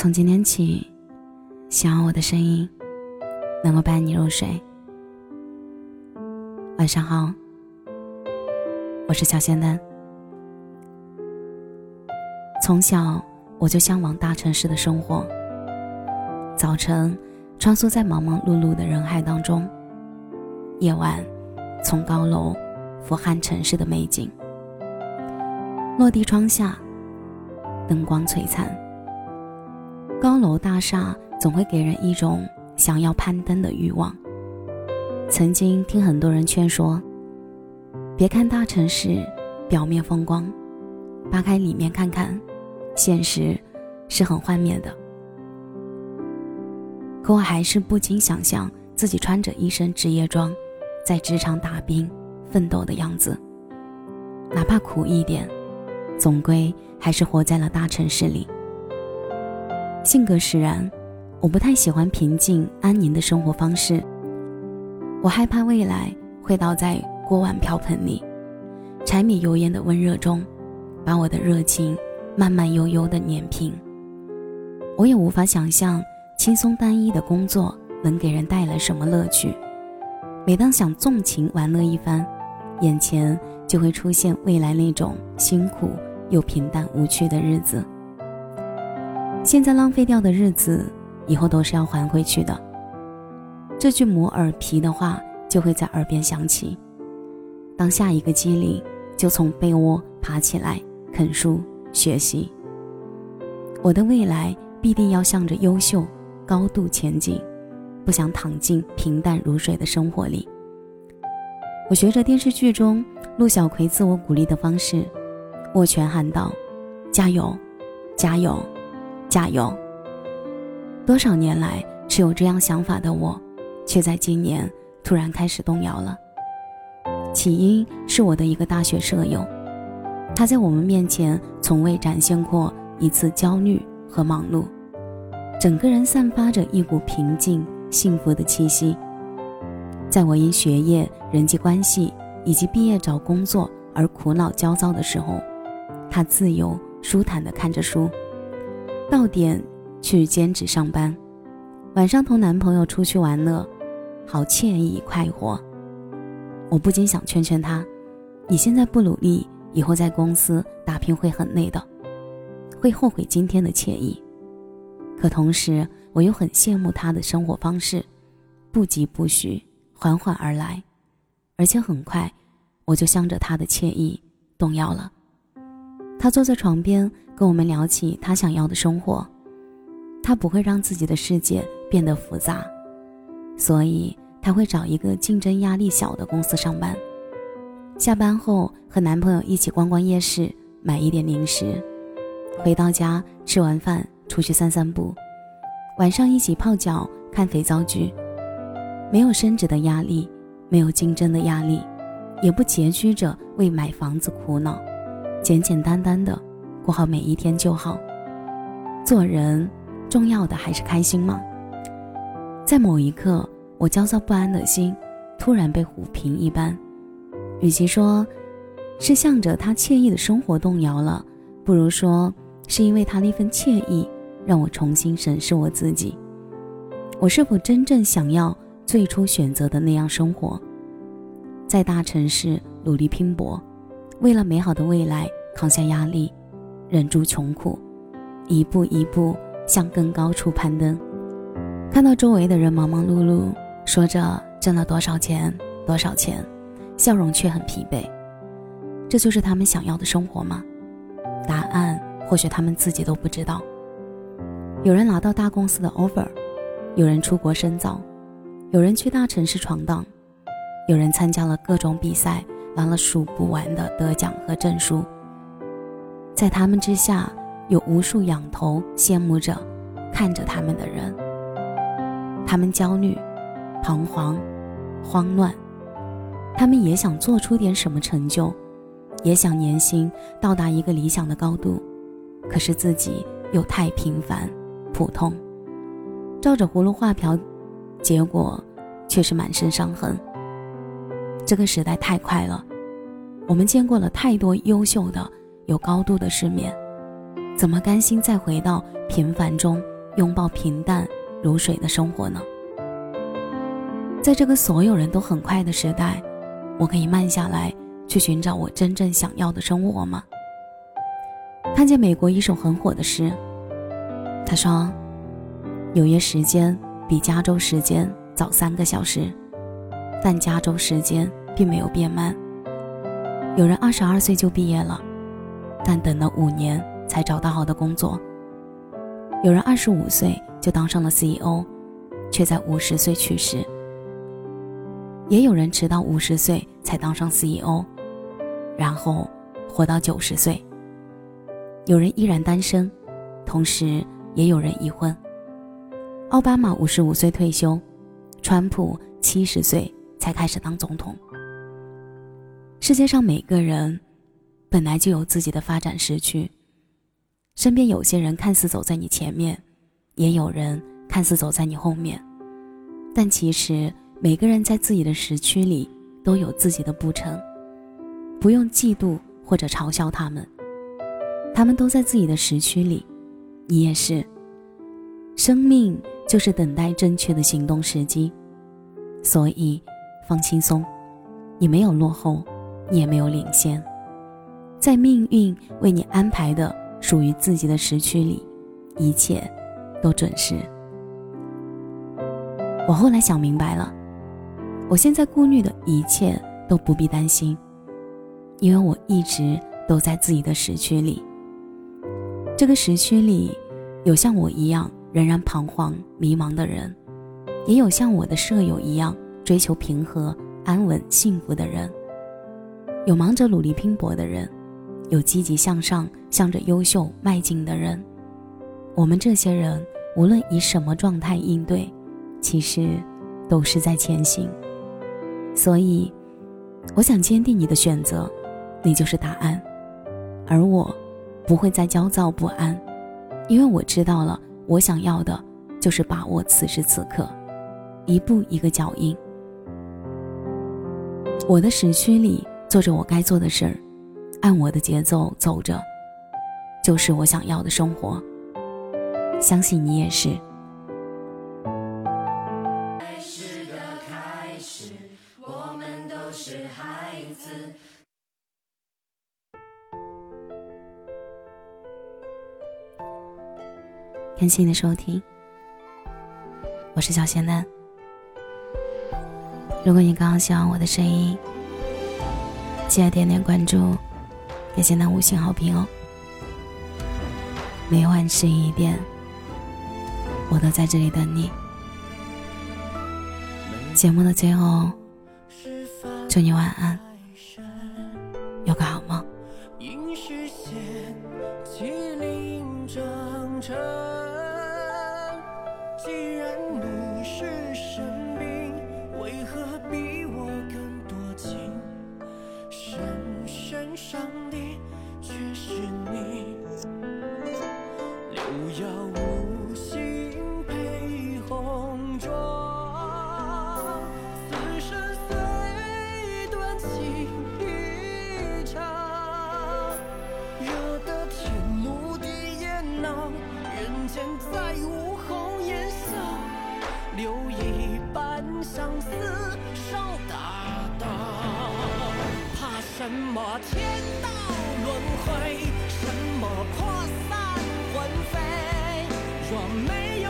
从今天起，希望我的声音能够伴你入睡。晚上好，我是小仙丹。从小我就向往大城市的生活。早晨穿梭在忙忙碌碌的人海当中，夜晚从高楼俯瞰城市的美景。落地窗下，灯光璀璨。高楼大厦总会给人一种想要攀登的欲望。曾经听很多人劝说，别看大城市表面风光，扒开里面看看，现实是很幻灭的。可我还是不禁想象自己穿着一身职业装，在职场打拼奋斗的样子。哪怕苦一点，总归还是活在了大城市里。性格使然，我不太喜欢平静安宁的生活方式。我害怕未来会倒在锅碗瓢盆里，柴米油盐的温热中，把我的热情慢慢悠悠的碾平。我也无法想象轻松单一的工作能给人带来什么乐趣。每当想纵情玩乐一番，眼前就会出现未来那种辛苦又平淡无趣的日子。现在浪费掉的日子，以后都是要还回去的。这句磨耳皮的话就会在耳边响起。当下一个机灵，就从被窝爬起来啃书学习。我的未来必定要向着优秀高度前进，不想躺进平淡如水的生活里。我学着电视剧中陆小葵自我鼓励的方式，握拳喊道：“加油，加油！”加油！多少年来持有这样想法的我，却在今年突然开始动摇了。起因是我的一个大学舍友，他在我们面前从未展现过一次焦虑和忙碌，整个人散发着一股平静幸福的气息。在我因学业、人际关系以及毕业找工作而苦恼焦躁的时候，他自由舒坦地看着书。到点去兼职上班，晚上同男朋友出去玩乐，好惬意快活。我不禁想劝劝他：你现在不努力，以后在公司打拼会很累的，会后悔今天的惬意。可同时，我又很羡慕他的生活方式，不急不徐，缓缓而来，而且很快，我就向着他的惬意动摇了。他坐在床边。跟我们聊起他想要的生活，他不会让自己的世界变得复杂，所以他会找一个竞争压力小的公司上班。下班后和男朋友一起逛逛夜市，买一点零食，回到家吃完饭出去散散步，晚上一起泡脚看肥皂剧。没有升职的压力，没有竞争的压力，也不拮据着为买房子苦恼，简简单单的。过好每一天就好。做人重要的还是开心吗？在某一刻，我焦躁不安的心突然被抚平一般。与其说是向着他惬意的生活动摇了，不如说是因为他那份惬意让我重新审视我自己：我是否真正想要最初选择的那样生活？在大城市努力拼搏，为了美好的未来扛下压力。忍住穷苦，一步一步向更高处攀登。看到周围的人忙忙碌碌，说着挣了多少钱多少钱，笑容却很疲惫。这就是他们想要的生活吗？答案或许他们自己都不知道。有人拿到大公司的 offer，有人出国深造，有人去大城市闯荡，有人参加了各种比赛，拿了数不完的得奖和证书。在他们之下，有无数仰头羡慕着、看着他们的人。他们焦虑、彷徨、慌乱，他们也想做出点什么成就，也想年薪到达一个理想的高度，可是自己又太平凡、普通，照着葫芦画瓢，结果却是满身伤痕。这个时代太快了，我们见过了太多优秀的。有高度的世面，怎么甘心再回到平凡中拥抱平淡如水的生活呢？在这个所有人都很快的时代，我可以慢下来去寻找我真正想要的生活吗？看见美国一首很火的诗，他说：“纽约时间比加州时间早三个小时，但加州时间并没有变慢。有人二十二岁就毕业了，但等了五年才找到好的工作。有人二十五岁就当上了 CEO，却在五十岁去世。也有人迟到五十岁才当上 CEO，然后活到九十岁。”有人依然单身，同时也有人已婚。奥巴马五十五岁退休，川普七十岁才开始当总统。世界上每个人本来就有自己的发展时区，身边有些人看似走在你前面，也有人看似走在你后面，但其实每个人在自己的时区里都有自己的步程，不用嫉妒或者嘲笑他们。他们都在自己的时区里，你也是。生命就是等待正确的行动时机，所以放轻松，你没有落后，你也没有领先，在命运为你安排的属于自己的时区里，一切都准时。我后来想明白了，我现在顾虑的一切都不必担心，因为我一直都在自己的时区里。这个时区里，有像我一样仍然彷徨迷茫的人，也有像我的舍友一样追求平和、安稳、幸福的人。有忙着努力拼搏的人，有积极向上、向着优秀迈进的人。我们这些人，无论以什么状态应对，其实都是在前行。所以，我想坚定你的选择，你就是答案，而我。不会再焦躁不安，因为我知道了，我想要的就是把握此时此刻，一步一个脚印。我的时区里做着我该做的事儿，按我的节奏走着，就是我想要的生活。相信你也是。感谢你的收听，我是小仙男。如果你刚刚喜欢我的声音，记得点点关注，谢谢那五星好评哦。每晚十一点，我都在这里等你。节目的最后，祝你晚安，有个好梦。相思受打道怕什么天道轮回什么魄散魂飞若没有